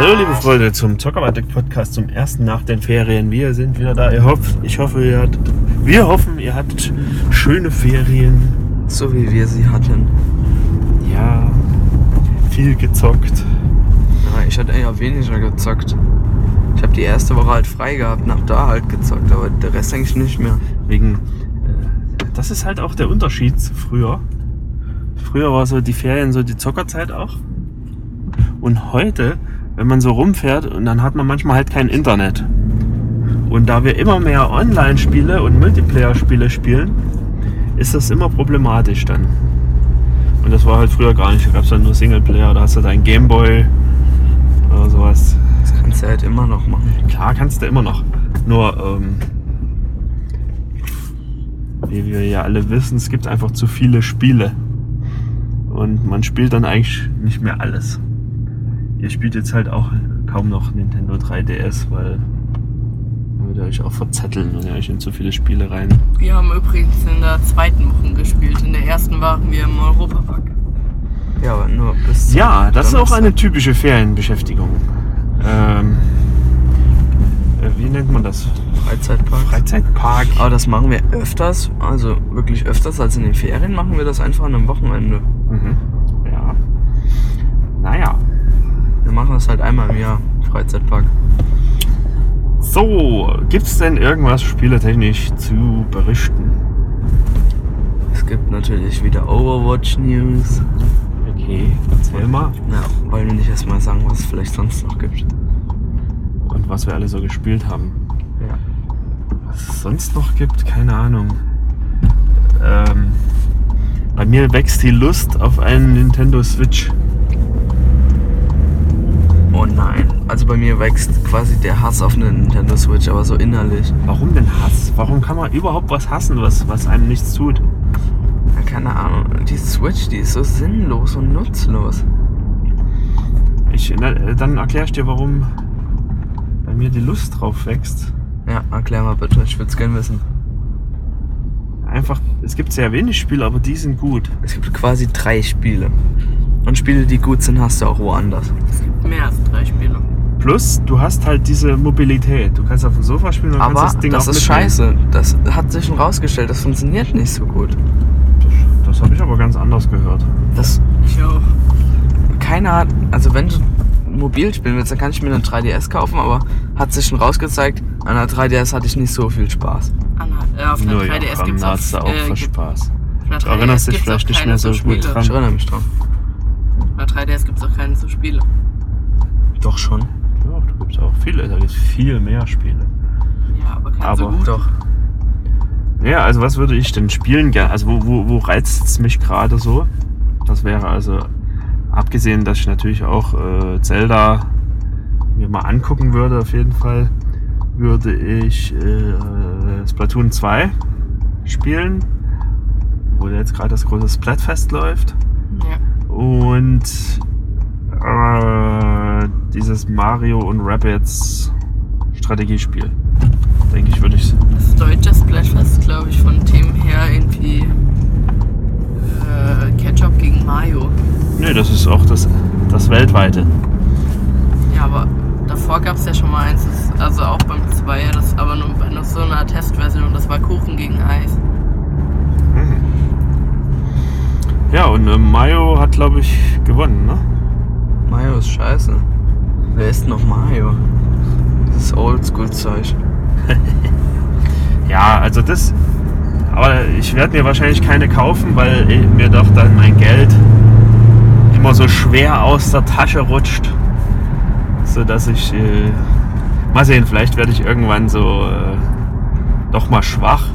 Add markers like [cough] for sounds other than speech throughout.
Hallo liebe Freunde zum Zockermatic Podcast zum ersten nach den Ferien. Wir sind wieder da. Ich hoffe, ich hoffe, ihr hattet, wir hoffen, ihr hattet schöne Ferien. So wie wir sie hatten. Ja, viel gezockt. Ja, ich hatte eher weniger gezockt. Ich habe die erste Woche halt frei gehabt hab da halt gezockt, aber der Rest eigentlich nicht mehr. Wegen, äh, das ist halt auch der Unterschied zu früher. Früher war so die Ferien so die Zockerzeit auch. Und heute, wenn man so rumfährt und dann hat man manchmal halt kein Internet. Und da wir immer mehr Online-Spiele und Multiplayer-Spiele spielen, ist das immer problematisch dann. Und das war halt früher gar nicht. Da gab es dann nur Singleplayer, da hast du dein Gameboy oder sowas. Das kannst du halt immer noch machen. Klar kannst du immer noch. Nur, ähm, wie wir ja alle wissen, es gibt einfach zu viele Spiele. Und man spielt dann eigentlich nicht mehr alles. Ihr spielt jetzt halt auch kaum noch Nintendo 3DS, weil dann würdet ihr euch auch verzetteln und ihr euch in zu viele Spiele rein. Wir haben übrigens in der zweiten Woche gespielt. In der ersten waren wir im Europapark. Ja, aber nur bis. zum Ja, das ist auch eine typische Ferienbeschäftigung. Ähm, äh, wie nennt man das? Freizeitpark. Freizeitpark. Aber das machen wir öfters, also wirklich öfters als in den Ferien machen wir das einfach an einem Wochenende. Mhm. Ja. Naja. Wir machen das halt einmal im Jahr, Freizeitpark. So, gibt's denn irgendwas spieletechnisch zu berichten? Es gibt natürlich wieder Overwatch News. Okay, erzähl mal. Ja, wollen wir nicht erstmal sagen, was es vielleicht sonst noch gibt? Und was wir alle so gespielt haben. Ja. Was es sonst noch gibt, keine Ahnung. Ähm, bei mir wächst die Lust auf einen Nintendo Switch. Oh nein. Also bei mir wächst quasi der Hass auf eine Nintendo Switch, aber so innerlich. Warum denn Hass? Warum kann man überhaupt was hassen, was, was einem nichts tut? Ja, keine Ahnung. Die Switch, die ist so sinnlos und nutzlos. Ich, na, äh, dann erklär ich dir, warum bei mir die Lust drauf wächst. Ja, erklär mal bitte, ich würde es gerne wissen. Einfach, es gibt sehr wenig Spiele, aber die sind gut. Es gibt quasi drei Spiele. Und Spiele, die gut sind, hast du auch woanders. Es gibt mehr als drei Spiele. Plus, du hast halt diese Mobilität. Du kannst auf dem Sofa spielen und Aber kannst das Ding das auch ist mitnehmen. scheiße. Das hat sich schon rausgestellt, das funktioniert nicht so gut. Das, das habe ich aber ganz anders gehört. Das, Ich auch. keiner hat, also wenn du mobil spielen willst, dann kann ich mir eine 3DS kaufen, aber hat sich schon rausgezeigt, an der 3DS hatte ich nicht so viel Spaß. Anna, äh, auf einer Nur 3DS Joachim, gibt's da hast du auch, auch äh, für gibt, Spaß. einer Du erinnerst 3DS dich vielleicht auch nicht mehr so gut dran. Ich erinnere mich dran. Einer 3DS gibt es auch keine so Spiele. Doch schon. Ja, da gibt es auch viele. Da gibt es viel mehr Spiele. Ja, aber keine Aber so gut. Doch. Ja, also was würde ich denn spielen gerne? Also wo, wo, wo reizt es mich gerade so? Das wäre also, abgesehen, dass ich natürlich auch äh, Zelda mir mal angucken würde, auf jeden Fall, würde ich äh, Splatoon 2 spielen, wo jetzt gerade das große Splatfest läuft. Und äh, dieses Mario und Rabbids Strategiespiel. Denke ich, würde ich. Das deutsche Splatfest, glaube ich, von Themen her irgendwie äh, Ketchup gegen Mayo. Nee, das ist auch das, das weltweite. Ja, aber davor gab es ja schon mal eins, das, also auch beim 2, das aber nur bei nur so einer Testversion und das war Kuchen gegen Eis. Ja, und äh, Mayo hat, glaube ich, gewonnen, ne? Mario ist scheiße. Wer ist noch Mario? Das ist Oldschool-Zeug. [laughs] Ja, also das. Aber ich werde mir wahrscheinlich keine kaufen, weil mir doch dann mein Geld immer so schwer aus der Tasche rutscht. So dass ich. Äh, mal sehen, vielleicht werde ich irgendwann so äh, doch mal schwach.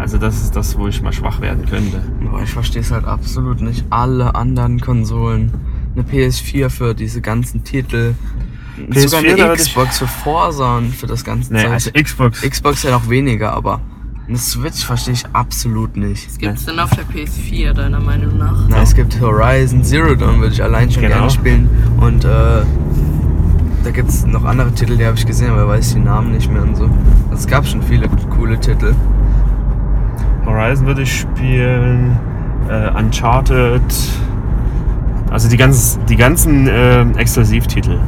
Also das ist das, wo ich mal schwach werden könnte. Aber ich verstehe es halt absolut nicht. Alle anderen Konsolen. Eine PS4 für diese ganzen Titel. PS4 Sogar eine ich- Xbox für Forza und für das ganze Nee, Zeug. also Xbox. Xbox ja noch weniger, aber eine Switch verstehe ich absolut nicht. Was gibt's denn auf der PS4, deiner Meinung nach? Na, es gibt Horizon Zero Dawn, würde ich allein schon Genau. gerne spielen. Und äh, da gibt es noch andere Titel, die habe ich gesehen, aber weiß die Namen nicht mehr und so. Es gab schon viele coole Titel. Horizon würde ich spielen. Äh, Uncharted. Also die, ganz, die ganzen äh, Exklusivtitel.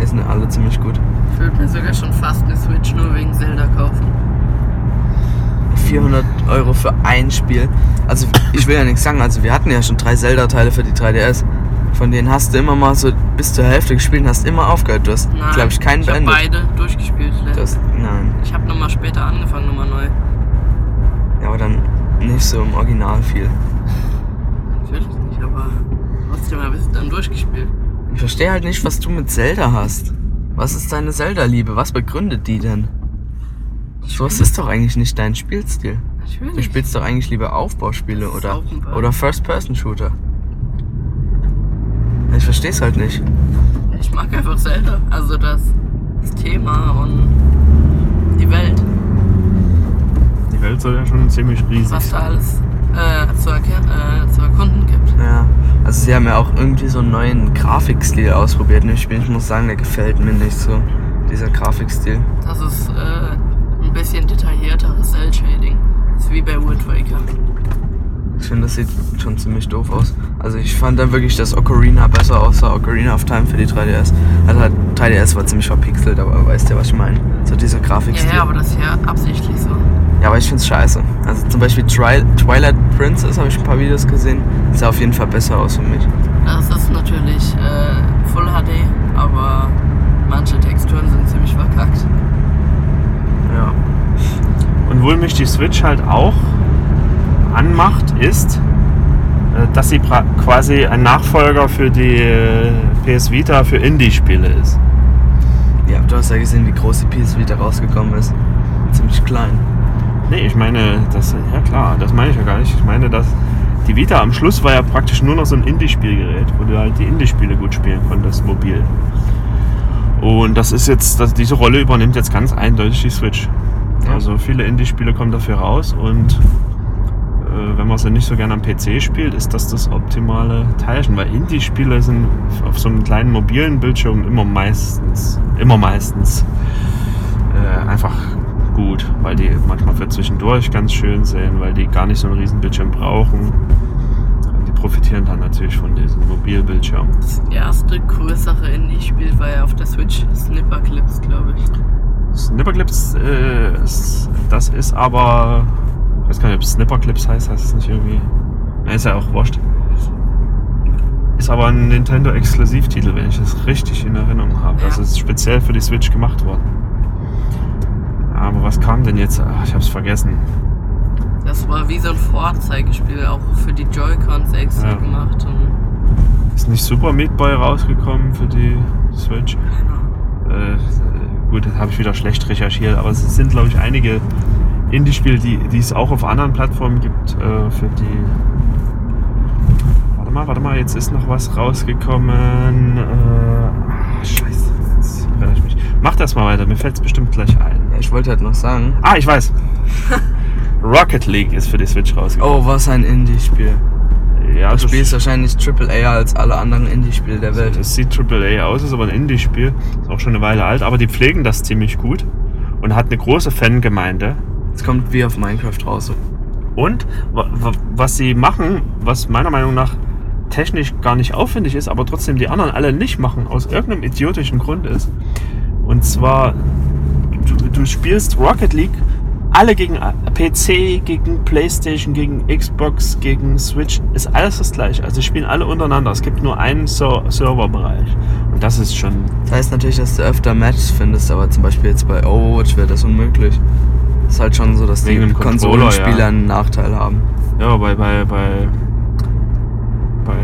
Die sind alle ziemlich gut. Ich würde mir sogar schon fast eine Switch nur wegen Zelda kaufen. 400 Euro für ein Spiel. Also ich will ja nichts sagen, also wir hatten ja schon drei Zelda-Teile für die 3DS. Von denen hast du immer mal so bis zur Hälfte gespielt und hast immer aufgehört. Du hast, glaube ich, keinen ich habe beendet. beide durchgespielt. Du hast, nein. Ich habe nochmal später angefangen, nochmal neu. Aber dann nicht so im Original viel. Natürlich nicht, aber trotzdem habe ich es dann durchgespielt. Ich verstehe halt nicht, was du mit Zelda hast. Was ist deine Zelda-Liebe? Was begründet die denn? Sowas ist doch eigentlich nicht dein Spielstil. Natürlich. Du spielst doch eigentlich lieber Aufbauspiele oder, oder First-Person-Shooter. Ich verstehe es halt nicht. Ich mag einfach Zelda. Also das, das Thema und die Welt. Soll ja schon ziemlich riesig Was da alles äh, zu, äh, zu erkunden gibt. Ja. Also sie haben ja auch irgendwie so einen neuen Grafikstil ausprobiert in dem Spiel. Ich muss sagen, der gefällt mir nicht so. Dieser Grafikstil. Das ist äh, ein bisschen detaillierteres Cell-Shading. Ist wie bei Wind Waker. Ich finde, das sieht schon ziemlich doof aus. Also ich fand dann wirklich, dass Ocarina besser aussah. Ocarina of Time für die 3DS. Also halt, 3DS war ziemlich verpixelt, aber weißt du, was ich meine? So dieser Ja, Grafikstil. ja, aber das ist ja absichtlich so. Ja, aber ich find's scheiße. Also zum Beispiel Tri Twilight Princess habe ich ein paar Videos gesehen. Sah auf jeden Fall besser aus für mich. Das ist natürlich äh, Full HD, aber manche Texturen sind ziemlich verkackt. Ja. Und wohl mich die Switch halt auch anmacht, ist, äh, dass sie quasi ein Nachfolger für die äh, PS Vita für Indie-Spiele ist. Ja, du hast ja gesehen, wie groß die PS Vita rausgekommen ist. Ziemlich klein. Nee, ich meine, das, ja klar, das meine ich ja gar nicht. Ich meine, dass die Vita am Schluss war ja praktisch nur noch so ein Indie-Spielgerät, wo du halt die Indie-Spiele gut spielen konntest, mobil. Und das ist jetzt, das, diese Rolle übernimmt jetzt ganz eindeutig die Switch. Ja. Also viele Indie-Spiele kommen dafür raus und äh, wenn man sie nicht so gerne am PC spielt, ist das das optimale Teilchen, weil Indie-Spiele sind auf so einem kleinen mobilen Bildschirm immer meistens, immer meistens äh, einfach gut, weil die manchmal für zwischendurch ganz schön sind, weil die gar nicht so einen riesen Bildschirm brauchen. Und die profitieren dann natürlich von diesem Mobilbildschirm. Das erste größere Indie-Spiel war ja auf der Switch Snipper Clips, glaube ich. Snipperclips, äh, das ist aber, ich weiß gar nicht, ob Snipperclips heißt, heißt es nicht irgendwie. Na, ist ja auch wurscht. Ist aber ein Nintendo-Exklusivtitel, wenn ich das richtig in Erinnerung habe. Ja. Also ist speziell für die Switch gemacht worden. Aber was kam denn jetzt? Ach, ich hab's vergessen. Das war wie so ein Vorzeigespiel, auch für die Joy-Cons extra Ja. gemacht. Und, Ist nicht Super Meat Boy rausgekommen für die Switch? Äh, gut, das habe ich wieder schlecht recherchiert, aber es sind, glaube ich, einige Indie-Spiele, die, die es auch auf anderen Plattformen gibt, äh, für die. Warte mal, warte mal, jetzt ist noch was rausgekommen. Äh, ah, scheiße, jetzt ich mich. Mach das mal weiter, mir fällt es bestimmt gleich ein. Ich wollte halt noch sagen. Ah, ich weiß. [laughs] Rocket League ist für die Switch rausgekommen. Oh, was ein Indie-Spiel. ja, Das Spiel ist wahrscheinlich AAA als alle anderen Indie-Spiele der Welt. Es sieht AAA aus, ist aber ein Indie-Spiel. Ist auch schon eine Weile alt, aber die pflegen das ziemlich gut und hat eine große Fangemeinde. Es kommt wie auf Minecraft raus. Und wa- wa- was sie machen, was meiner Meinung nach technisch gar nicht aufwendig ist, aber trotzdem die anderen alle nicht machen, aus irgendeinem idiotischen Grund ist. Und zwar, du, spielst Rocket League alle gegen PC, gegen Playstation, gegen Xbox, gegen Switch, ist alles das gleiche. Also spielen alle untereinander. Es gibt nur einen Ser Serverbereich. Und das ist schon Das heißt natürlich, dass du öfter Matches findest, aber zum Beispiel jetzt bei Overwatch wäre das unmöglich. ist halt schon so, dass Wegen die Konsolenspieler ja. einen Nachteil haben. Ja, bei, bei, bei, bei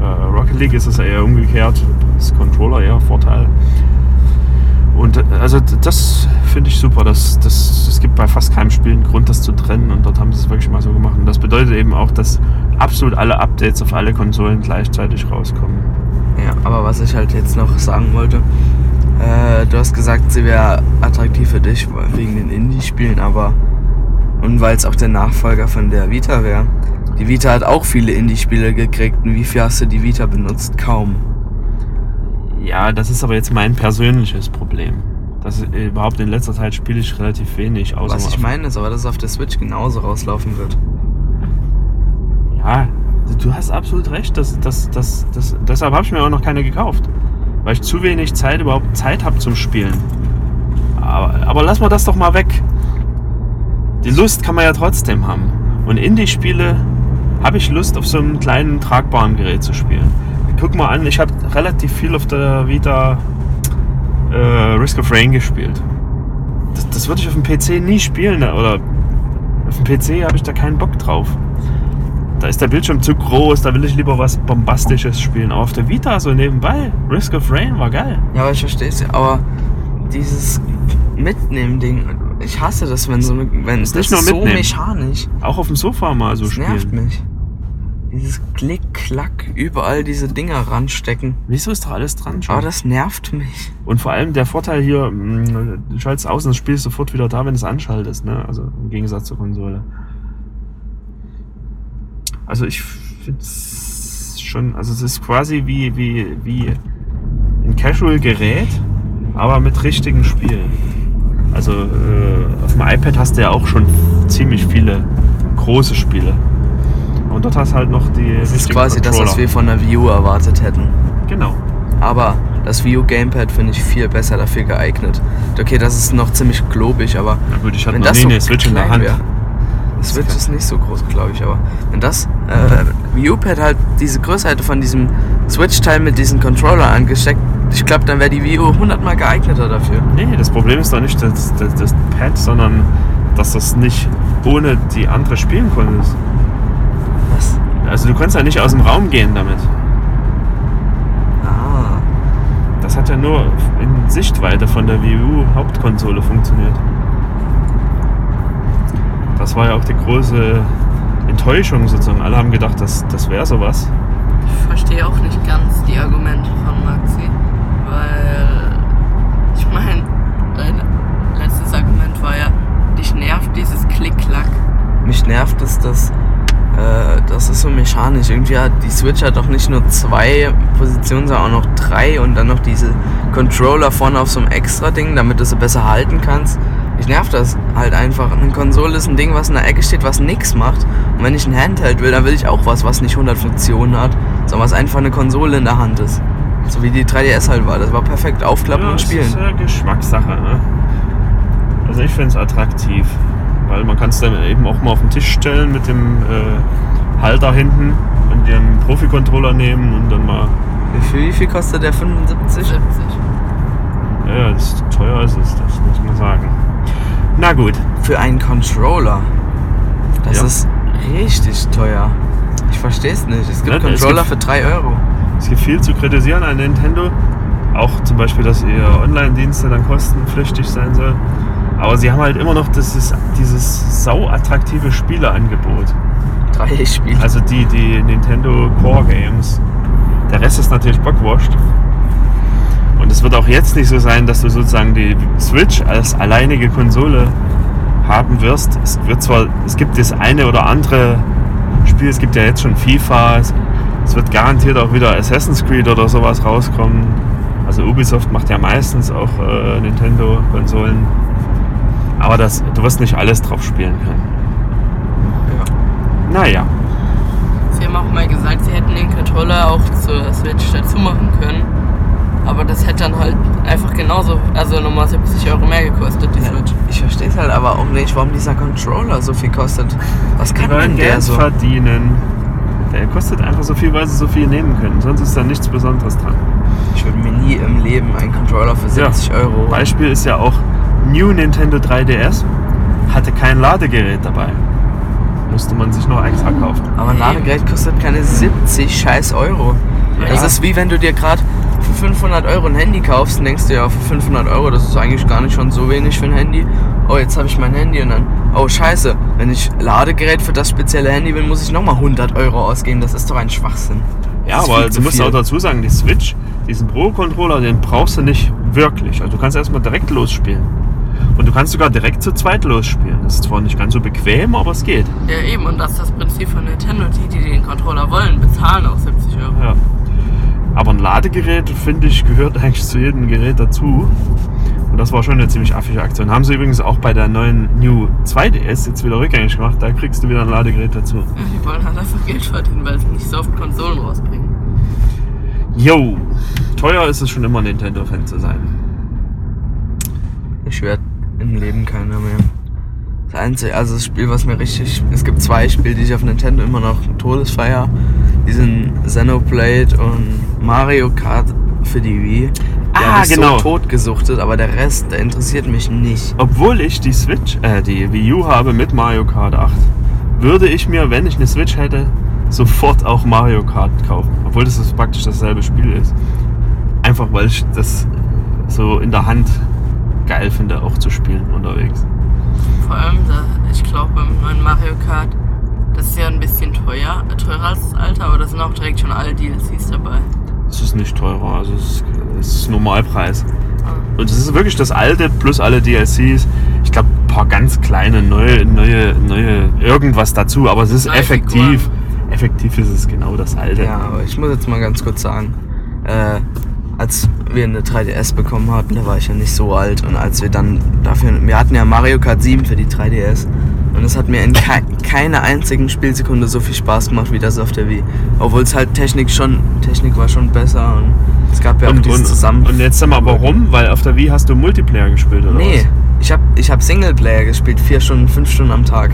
äh, Rocket League ist es eher umgekehrt. Das Controller eher Vorteil. Und äh, also das finde ich super. Das, das, es gibt bei fast keinem Spiel einen Grund, das zu trennen. Und dort haben sie es wirklich mal so gemacht. Und das bedeutet eben auch, dass absolut alle Updates auf alle Konsolen gleichzeitig rauskommen. Ja, aber was ich halt jetzt noch sagen wollte, äh, du hast gesagt, sie wäre attraktiv für dich wegen den Indie-Spielen, aber und weil es auch der Nachfolger von der Vita wäre. Die Vita hat auch viele Indie-Spiele gekriegt und wie viel hast du die Vita benutzt? Kaum. Ja, das ist aber jetzt mein persönliches Problem. Das überhaupt in letzter Zeit spiele ich relativ wenig. Außer Was ich meine ist aber, dass es auf der Switch genauso rauslaufen wird. Ja, Du hast absolut recht. Das, das, das, das, deshalb habe ich mir auch noch keine gekauft. Weil ich zu wenig Zeit überhaupt Zeit habe zum Spielen. Aber, aber lass mal das doch mal weg. Die Lust kann man ja trotzdem haben. Und Indie-Spiele habe ich Lust, auf so einem kleinen tragbaren Gerät zu spielen. Guck mal an, ich habe relativ viel auf der Vita äh, Risk of Rain gespielt. Das, das würde ich auf dem PC nie spielen. Oder auf dem PC habe ich da keinen Bock drauf. Da ist der Bildschirm zu groß, da will ich lieber was Bombastisches spielen. Aber auf der Vita so nebenbei, Risk of Rain war geil. Ja, aber ich verstehe es. Aber dieses Mitnehmen-Ding, ich hasse das, wenn so wenn das nicht nur so mitnehmen. mechanisch. Auch auf dem Sofa mal so Das spielen. nervt mich. Dieses Klick, Klack, überall diese Dinger ranstecken. Wieso ist doch alles dran schon? Aber das nervt mich. Und vor allem der Vorteil hier, mh, du schaltest aus und das Spiel ist sofort wieder da, wenn du es anschaltest, ne? Also im Gegensatz zur Konsole. Also ich finde es schon, also es ist quasi wie, wie, wie ein Casual-Gerät, aber mit richtigen Spielen. Also äh, auf dem iPad hast du ja auch schon ziemlich viele große Spiele. Und dort hast du halt noch die Das ist quasi das, was Controller. wir von der View erwartet hätten. Genau. Aber das View Gamepad finde ich viel besser dafür geeignet. Okay, das ist noch ziemlich globig, aber Na gut, ich hatte wenn noch das nie so eine Switch in der Hand. wär- Das Switch ist nicht so groß, glaube ich, aber wenn das äh, Viewpad halt diese Größe hätte von diesem Switch-Teil mit diesen Controller angesteckt, ich glaube, dann wäre die View hundertmal geeigneter dafür. Nee, das Problem ist doch nicht das, das, das Pad, sondern dass das nicht ohne die andere spielen konntest. Also du konntest ja nicht aus dem Raum gehen damit. Ah. Das hat ja nur in Sichtweite von der Wii U Hauptkonsole funktioniert. Das war ja auch die große Enttäuschung sozusagen. Alle haben gedacht, das, das wäre sowas. Ich verstehe auch nicht ganz die Argumente von Maxi, weil ich meine, dein letztes Argument war ja, dich nervt dieses Klick-Klack. Mich nervt es, dass äh, das ist so mechanisch. Irgendwie hat die Switch hat doch nicht nur zwei Positionen, sondern auch noch drei und dann noch diese Controller vorne auf so einem extra Ding, damit du sie besser halten kannst. Ich nervt das halt einfach. Eine Konsole ist ein Ding, was in der Ecke steht, was nichts macht. Und wenn ich ein Handheld will, dann will ich auch was, was nicht 100 Funktionen hat, sondern was einfach eine Konsole in der Hand ist. So wie die 3DS halt war. Das war perfekt. Aufklappen und das spielen. ist ja Geschmackssache. Ne? Also ich finde es attraktiv, weil man kann es dann eben auch mal auf den Tisch stellen mit dem äh, Halter hinten und den Profi-Controller nehmen und dann mal, Wie viel, wie viel kostet der 75? 70. ja, das ist teuer ist es, das muss man sagen. Na gut, Für einen Controller. Das Ja. ist richtig teuer. Ich verstehe es nicht. Es gibt es Controller gibt- für 3 Euro. es gibt viel zu kritisieren an Nintendo. Auch zum Beispiel, dass ihr Online-Dienste dann kostenpflichtig sein soll. Aber sie haben halt immer noch dieses, dieses sau attraktive Spieleangebot. Drei Spiele. Also die, die Nintendo Core Games. Der Rest ist natürlich bockwashed. Und es wird auch jetzt nicht so sein, dass du sozusagen die Switch als alleinige Konsole haben wirst. Es wird zwar, es gibt das eine oder andere Spiel, es gibt ja jetzt schon FIFA, es, es wird garantiert auch wieder Assassin's Creed oder sowas rauskommen. Also Ubisoft macht ja meistens auch äh, Nintendo-Konsolen. Aber das, du wirst nicht alles drauf spielen können. Naja. Sie haben auch mal gesagt, sie hätten den Controller auch zur Switch dazu machen können. Aber das hätte dann halt einfach genauso, also nochmal 70 Euro mehr gekostet, die Ja, Switch. ich verstehe es halt aber auch nicht, warum dieser Controller so viel kostet. Was kann denn der Geld so? verdienen. Der kostet einfach so viel, weil sie so viel nehmen können. Sonst ist da nichts Besonderes dran. Ich würde mir nie im Leben einen Controller für 70 Euro. Beispiel ist ja auch New Nintendo 3DS hatte kein Ladegerät dabei. Musste man sich noch extra kaufen. Aber ein Ladegerät kostet keine 70 scheiß Euro. Das Ja. ist wie wenn du dir gerade für 500 Euro ein Handy kaufst und denkst dir, ja, für 500 Euro, das ist eigentlich gar nicht schon so wenig für ein Handy. Oh, jetzt habe ich mein Handy und dann, oh scheiße, wenn ich Ladegerät für das spezielle Handy will, muss ich nochmal 100 Euro ausgeben. Das ist doch ein Schwachsinn. Ja, Das aber du musst viel. auch dazu sagen, die Switch, diesen Pro-Controller, den brauchst du nicht wirklich. Also du kannst erstmal direkt losspielen. Und du kannst sogar direkt zu zweit losspielen. Das ist zwar nicht ganz so bequem, aber es geht. Ja, eben, und das ist das Prinzip von Nintendo. Die, die den Controller wollen, bezahlen auch 70 Euro. Ja. Aber ein Ladegerät, finde ich, gehört [laughs] eigentlich zu jedem Gerät dazu. Und das war schon eine ziemlich affige Aktion. Haben sie übrigens auch bei der neuen New 2DS jetzt wieder rückgängig gemacht. Da kriegst du wieder ein Ladegerät dazu. Ja, Die wollen halt einfach Geld verdienen, weil sie nicht so oft Konsolen rausbringen. Yo, teuer ist es schon immer, Nintendo-Fan zu sein. Ich werde im Leben keiner mehr. Das einzige, also das Spiel, was mir richtig. Es gibt zwei Spiele, die ich auf Nintendo immer noch todesfeier. Die sind Xenoblade und Mario Kart für die Wii. Die Ah, ich genau. so totgesuchtet, aber der Rest, der interessiert mich nicht. Obwohl ich die Switch, äh, die Wii U habe mit Mario Kart 8, würde ich mir, wenn ich eine Switch hätte, sofort auch Mario Kart kaufen. Obwohl das praktisch dasselbe Spiel ist. Einfach weil ich das so in der Hand geil finde, auch zu spielen unterwegs. Vor allem, da, ich glaube, beim neuen Mario Kart, das ist ja ein bisschen teuer, teurer als das alte, aber da sind auch direkt schon alle DLCs dabei. Es ist nicht teurer, also es ist, es ist Normalpreis. Ah. Und es ist wirklich das alte plus alle DLCs. Ich glaube, ein paar ganz kleine neue, neue, neue irgendwas dazu, aber es ist Neue effektiv. Figuren. Effektiv ist es genau das alte. Ja, aber ich muss jetzt mal ganz kurz sagen, äh, als wir eine 3DS bekommen hatten, da war ich ja nicht so alt. Und als wir dann dafür, wir hatten ja Mario Kart 7 für die 3DS. Und es hat mir in kei keiner einzigen Spielsekunde so viel Spaß gemacht wie das auf der Wii. Obwohl es halt Technik schon, Technik war schon besser und es gab ja auch Und, dieses und, Zusammen. und jetzt sag mal, warum? Weil auf der Wii hast du Multiplayer gespielt, oder Nee, ich hab, ich hab Singleplayer gespielt, vier Stunden, fünf Stunden am Tag.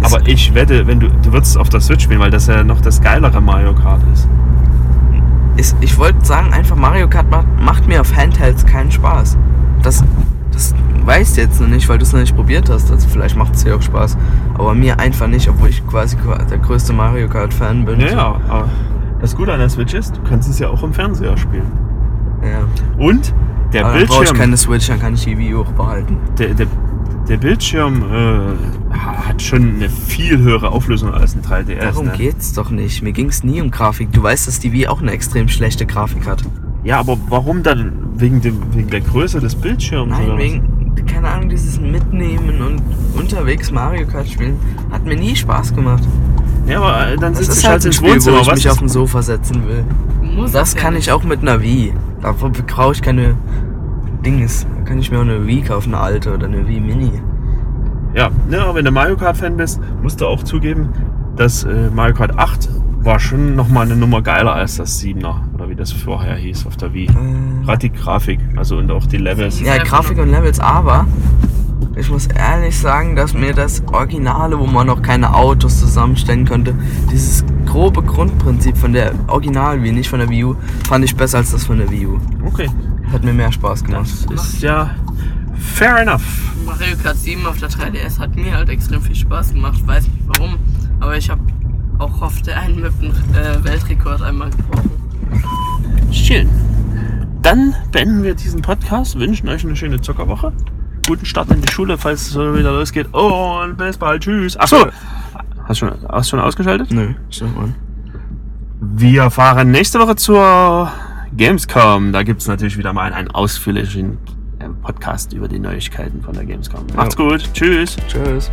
was? Aber ich wette, wenn du, du würdest es auf der Switch spielen, weil das ja noch das geilere Mario Kart ist. Ist, ich wollte sagen, einfach Mario Kart macht, macht mir auf Handhelds keinen Spaß. Das, das weißt du jetzt noch nicht, weil du es noch nicht probiert hast. Also vielleicht macht es dir auch Spaß. Aber mir einfach nicht, obwohl ich quasi der größte Mario Kart-Fan bin. Ja, ja. aber Das Gute an der Switch ist, du kannst es ja auch im Fernseher spielen. ja. Und der Aber dann brauche ich Bildschirm, keine Switch, dann kann ich die Wii auch behalten. der, der, der Bildschirm äh, hat schon eine viel höhere Auflösung als ein 3DS. Darum ne? geht's doch nicht. Mir ging's nie um Grafik. Du weißt, dass die Wii auch eine extrem schlechte Grafik hat. Ja, aber warum dann? Wegen, dem, wegen der Größe des Bildschirms? oder Nein, was? wegen, keine Ahnung, dieses Mitnehmen und unterwegs Mario Kart spielen hat mir nie Spaß gemacht. Ja, aber äh, dann sitzt ist du halt halt ein ins Spiel, wo Wohnzimmer. ich Was mich auf dem Sofa setzen will. Muss Das ja kann nicht. ich auch mit einer Wii. Dafür brauche ich keine Dings. Da kann ich mir auch eine Wii kaufen, eine alte oder eine Wii Mini. Ja, ne, aber wenn du Mario Kart-Fan bist, musst du auch zugeben, dass äh, Mario Kart 8 war schon nochmal eine Nummer geiler als das 7er. Oder wie das vorher hieß auf der Wii. Äh, Gerade die Grafik, also und auch die Levels. ja, Grafik und Levels, aber ich muss ehrlich sagen, dass mir das Originale, wo man noch keine Autos zusammenstellen konnte, dieses grobe Grundprinzip von der Original Wii, nicht von der Wii U, fand ich besser als das von der Wii U. Okay, Hat mir mehr Spaß gemacht. das ist ja fair enough. Mario Kart 7 auf der 3DS hat mir halt extrem viel Spaß gemacht. Weiß nicht warum, aber ich habe auch der einen mit dem äh, Weltrekord einmal gebrochen. Schön. Dann beenden wir diesen Podcast, wünschen euch eine schöne Zockerwoche. Guten Start in die Schule, falls es so wieder losgeht. Und bis bald. Tschüss. Achso. Hast du schon, hast du schon ausgeschaltet? Nö, mal. Wir fahren nächste Woche zur Gamescom. Da gibt es natürlich wieder mal einen ausführlichen Podcast über die Neuigkeiten von der Gamescom. Macht's gut. Tschüss. Tschüss.